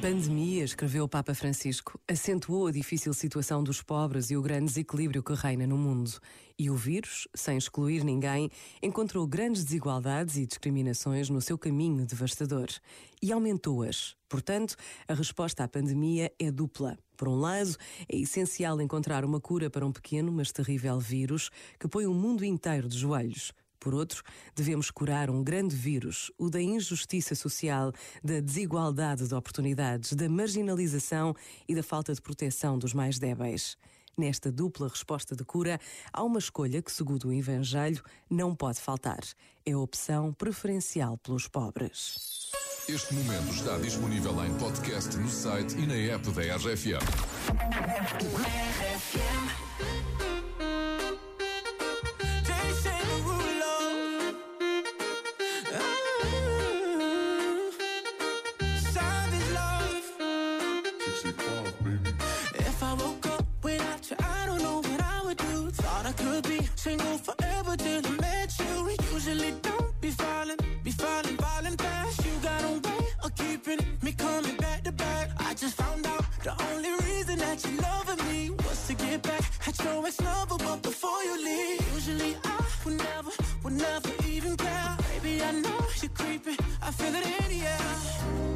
pandemia, escreveu o Papa Francisco, acentuou a difícil situação dos pobres e o grande desequilíbrio que reina no mundo. E o vírus, sem excluir ninguém, encontrou grandes desigualdades e discriminações no seu caminho devastador e aumentou-as. Portanto, a resposta à pandemia é dupla. Por um lado, é essencial encontrar uma cura para um pequeno, mas terrível vírus que põe o mundo inteiro de joelhos. Por outro, devemos curar um grande vírus, o da injustiça social, da desigualdade de oportunidades, da marginalização e da falta de proteção dos mais débeis. Nesta dupla resposta de cura, há uma escolha que, segundo o Evangelho, não pode faltar. É a opção preferencial pelos pobres. Este momento está disponível em podcast no site e na app da RFM. If I woke up without you, I don't know what I would do. Thought I could be single forever till I met you. Usually don't be falling, be falling, falling fast. You got a way of keeping me coming back to back. I just found out the only reason that you loving me was to get back at your ex-lover. But before you leave, usually I would never, would never even care. Baby, I know you're creeping. I feel it in the air.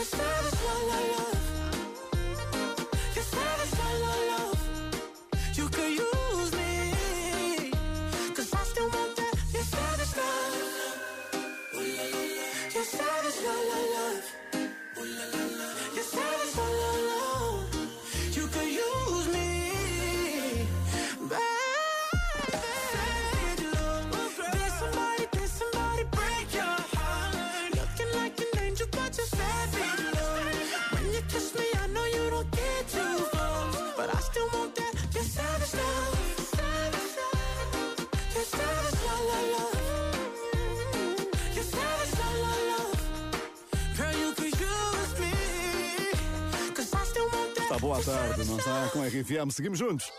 Your savage love, love, love. Está boa tarde, não está? Com a RFM, seguimos juntos.